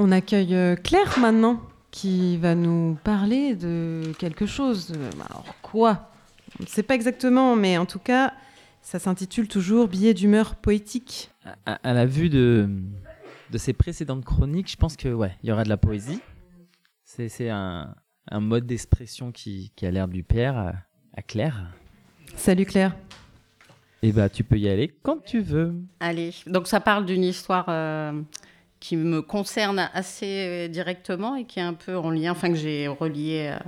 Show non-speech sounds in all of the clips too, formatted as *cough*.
On accueille euh, Claire maintenant, qui va nous parler de quelque chose. Euh, Alors quoi? On ne sait pas exactement, mais en tout cas, ça s'intitule toujours Billet d'humeur poétique. À, à la vue de, de ces précédentes chroniques, je pense que ouais, il y aura de la poésie. C'est c'est un, un mode d'expression qui, qui a l'air du père à, à Claire. Salut Claire. Et bah tu peux y aller quand tu veux. Allez, donc ça parle d'une histoire euh, qui me concerne assez euh, directement et qui est un peu en lien, enfin que j'ai relié euh,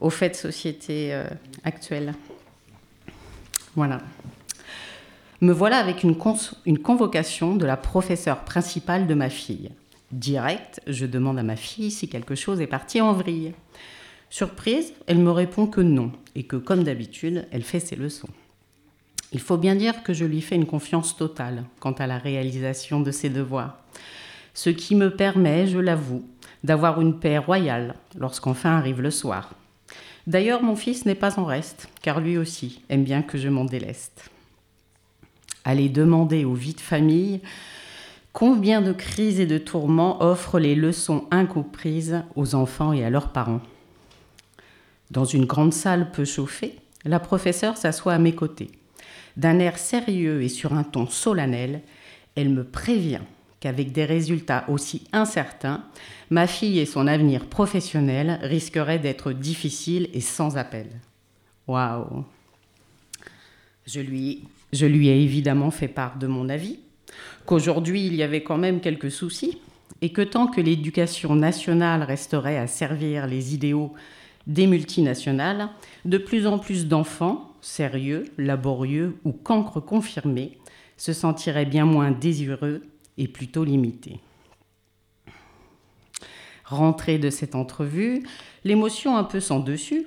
aux faits de société euh, actuels. Voilà. Me voilà avec une, une convocation de la professeure principale de ma fille. Direct, je demande à ma fille si quelque chose est parti en vrille. Surprise, elle me répond que non et que comme d'habitude, elle fait ses leçons. Il faut bien dire que je lui fais une confiance totale quant à la réalisation de ses devoirs. Ce qui me permet, je l'avoue, d'avoir une paix royale lorsqu'enfin arrive le soir. D'ailleurs, mon fils n'est pas en reste, car lui aussi aime bien que je m'en déleste. Aller demander aux vies de famille combien de crises et de tourments offrent les leçons incomprises aux enfants et à leurs parents. Dans une grande salle peu chauffée, la professeure s'assoit à mes côtés. D'un air sérieux et sur un ton solennel, elle me prévient qu'avec des résultats aussi incertains, ma fille et son avenir professionnel risqueraient d'être difficiles et sans appel. Waouh je lui, je lui ai évidemment fait part de mon avis, qu'aujourd'hui il y avait quand même quelques soucis, et que tant que l'éducation nationale resterait à servir les idéaux des multinationales, de plus en plus d'enfants, sérieux, laborieux ou cancres confirmés, se sentiraient bien moins désireux et plutôt limités. Rentrée de cette entrevue, l'émotion un peu sans dessus,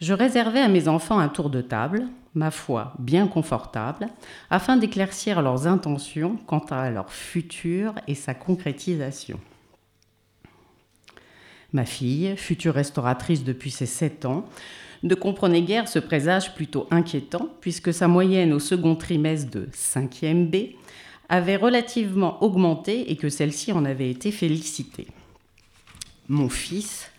je réservais à mes enfants un tour de table, ma foi bien confortable, afin d'éclaircir leurs intentions quant à leur futur et sa concrétisation. Ma fille, future restauratrice depuis ses 7 ans, ne comprenait guère ce présage plutôt inquiétant, puisque sa moyenne au second trimestre de 5e B avait relativement augmenté et que celle-ci en avait été félicitée. Mon fils,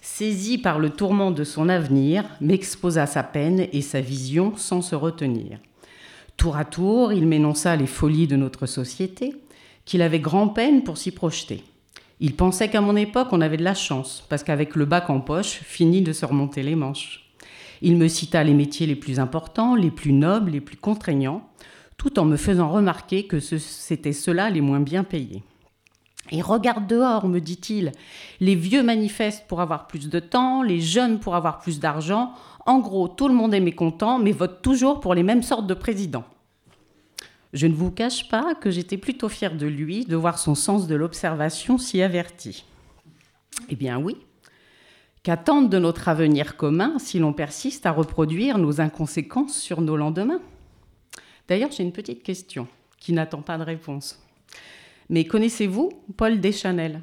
saisi par le tourment de son avenir, m'exposa sa peine et sa vision sans se retenir. Tour à tour, il m'énonça les folies de notre société, qu'il avait grand-peine pour s'y projeter. Il pensait qu'à mon époque, on avait de la chance, parce qu'avec le bac en poche, fini de se remonter les manches. Il me cita les métiers les plus importants, les plus nobles, les plus contraignants, tout en me faisant remarquer que c'étaient ceux-là les moins bien payés. Et regarde dehors, me dit-il, les vieux manifestent pour avoir plus de temps, les jeunes pour avoir plus d'argent. En gros, tout le monde est mécontent, mais vote toujours pour les mêmes sortes de présidents. Je ne vous cache pas que j'étais plutôt fière de lui de voir son sens de l'observation si averti. Eh bien oui. Qu'attendre de notre avenir commun si l'on persiste à reproduire nos inconséquences sur nos lendemains D'ailleurs, j'ai une petite question qui n'attend pas de réponse. Mais connaissez-vous Paul Deschanel?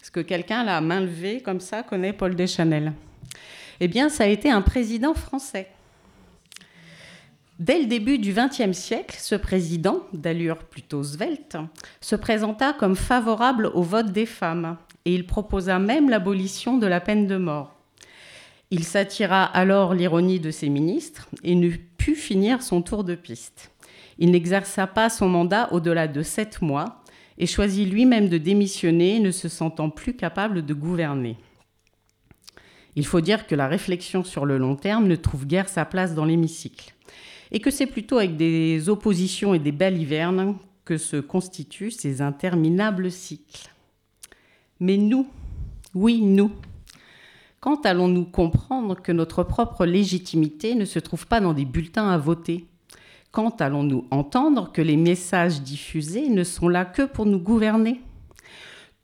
Est-ce que quelqu'un, là, main levée, comme ça, connaît Paul Deschanel? Eh bien, ça a été un président français. Dès le début du XXe siècle, ce président, d'allure plutôt svelte, se présenta comme favorable au vote des femmes et il proposa même l'abolition de la peine de mort. Il s'attira alors l'ironie de ses ministres et ne put finir son tour de piste. Il n'exerça pas son mandat au-delà de sept mois et choisit lui-même de démissionner, ne se sentant plus capable de gouverner. Il faut dire que la réflexion sur le long terme ne trouve guère sa place dans l'hémicycle et que c'est plutôt avec des oppositions et des balivernes que se constituent ces interminables cycles. Mais nous, oui, nous, quand allons-nous comprendre que notre propre légitimité ne se trouve pas dans des bulletins à voter? Quand allons-nous entendre que les messages diffusés ne sont là que pour nous gouverner?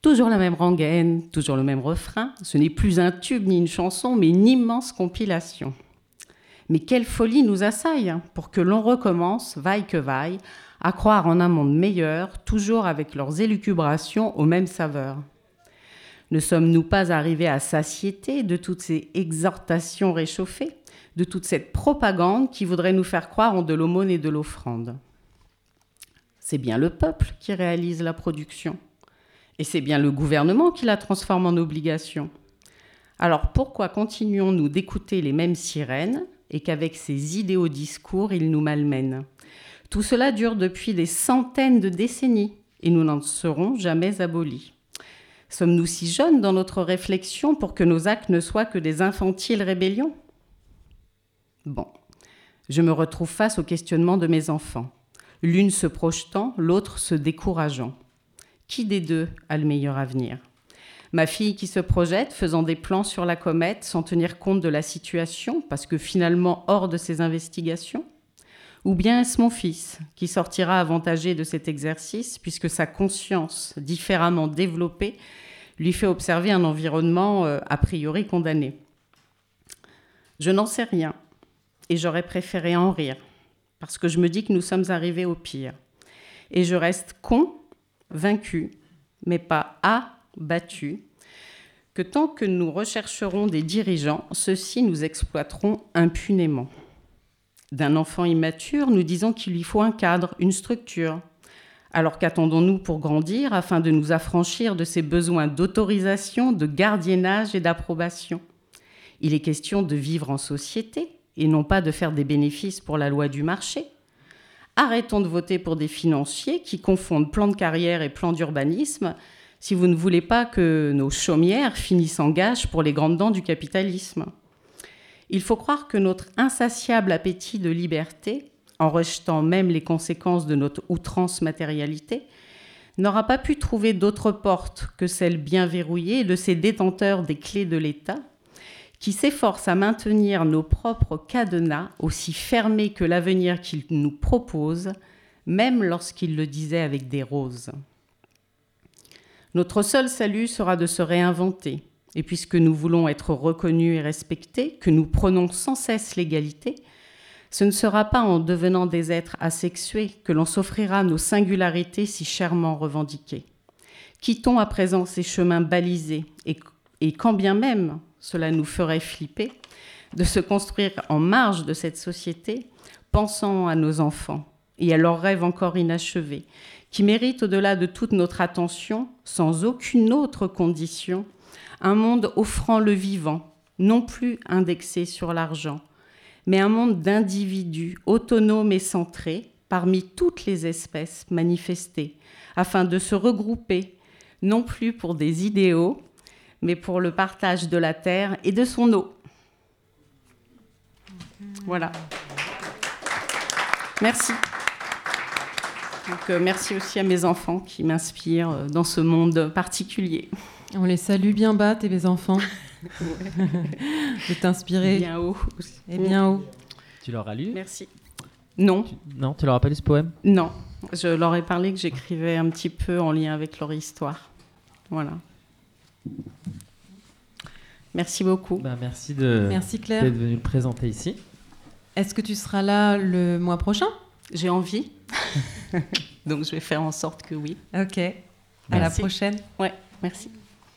Toujours la même rengaine, toujours le même refrain. Ce n'est plus un tube ni une chanson, mais une immense compilation. Mais quelle folie nous assaille hein, pour que l'on recommence, vaille que vaille, à croire en un monde meilleur, toujours avec leurs élucubrations aux mêmes saveurs. Ne sommes-nous pas arrivés à satiété de toutes ces exhortations réchauffées, de toute cette propagande qui voudrait nous faire croire en de l'aumône et de l'offrande? C'est bien le peuple qui réalise la production. Et c'est bien le gouvernement qui la transforme en obligation. Alors pourquoi continuons-nous d'écouter les mêmes sirènes et qu'avec ces idéaux discours, ils nous malmènent? Tout cela dure depuis des centaines de décennies et nous n'en serons jamais abolis. Sommes-nous si jeunes dans notre réflexion pour que nos actes ne soient que des infantiles rébellions? Bon, je me retrouve face au questionnement de mes enfants, l'une se projetant, l'autre se décourageant. Qui des deux a le meilleur avenir? Ma fille qui se projette, faisant des plans sur la comète sans tenir compte de la situation, parce que finalement hors de ses investigations? Ou bien est-ce mon fils qui sortira avantagé de cet exercice, puisque sa conscience, différemment développée, lui fait observer un environnement euh, a priori condamné? Je n'en sais rien, et j'aurais préféré en rire, parce que je me dis que nous sommes arrivés au pire. Et je reste con, vaincu, mais pas abattu, que tant que nous rechercherons des dirigeants, ceux-ci nous exploiteront impunément. D'un enfant immature, nous disons qu'il lui faut un cadre, une structure. Alors qu'attendons-nous pour grandir afin de nous affranchir de ces besoins d'autorisation, de gardiennage et d'approbation? Il est question de vivre en société et non pas de faire des bénéfices pour la loi du marché. Arrêtons de voter pour des financiers qui confondent plan de carrière et plan d'urbanisme si vous ne voulez pas que nos chaumières finissent en gage pour les grandes dents du capitalisme. Il faut croire que notre insatiable appétit de liberté, en rejetant même les conséquences de notre outrance matérialité, n'aura pas pu trouver d'autre porte que celle bien verrouillée de ces détenteurs des clés de l'État, qui s'efforcent à maintenir nos propres cadenas aussi fermés que l'avenir qu'ils nous proposent, même lorsqu'ils le disaient avec des roses. Notre seul salut sera de se réinventer. Et puisque nous voulons être reconnus et respectés, que nous prenons sans cesse l'égalité, ce ne sera pas en devenant des êtres asexués que l'on s'offrira nos singularités si chèrement revendiquées. Quittons à présent ces chemins balisés et, quand bien même cela nous ferait flipper, de se construire en marge de cette société, pensant à nos enfants et à leurs rêves encore inachevés, qui mérite, au-delà de toute notre attention, sans aucune autre condition, un monde offrant le vivant, non plus indexé sur l'argent, mais un monde d'individus autonomes et centrés parmi toutes les espèces manifestées, afin de se regrouper, non plus pour des idéaux, mais pour le partage de la terre et de son eau. Voilà. Merci. Euh, merci aussi à mes enfants qui m'inspirent euh, dans ce monde particulier. On les salue bien bas, tes enfants. *laughs* de t'inspirer. Bien haut. Et bien haut. Tu leur as lu Merci. Non. Tu- Non, tu leur as pas lu ce poème Non. Je leur ai parlé que j'écrivais un petit peu en lien avec leur histoire. Voilà. Merci beaucoup. Bah, Merci de Merci Claire. d'être venu le présenter ici. Est-ce que tu seras là le mois prochain? J'ai envie. *laughs* Donc je vais faire en sorte que oui. Ok. À la prochaine. Ouais, merci.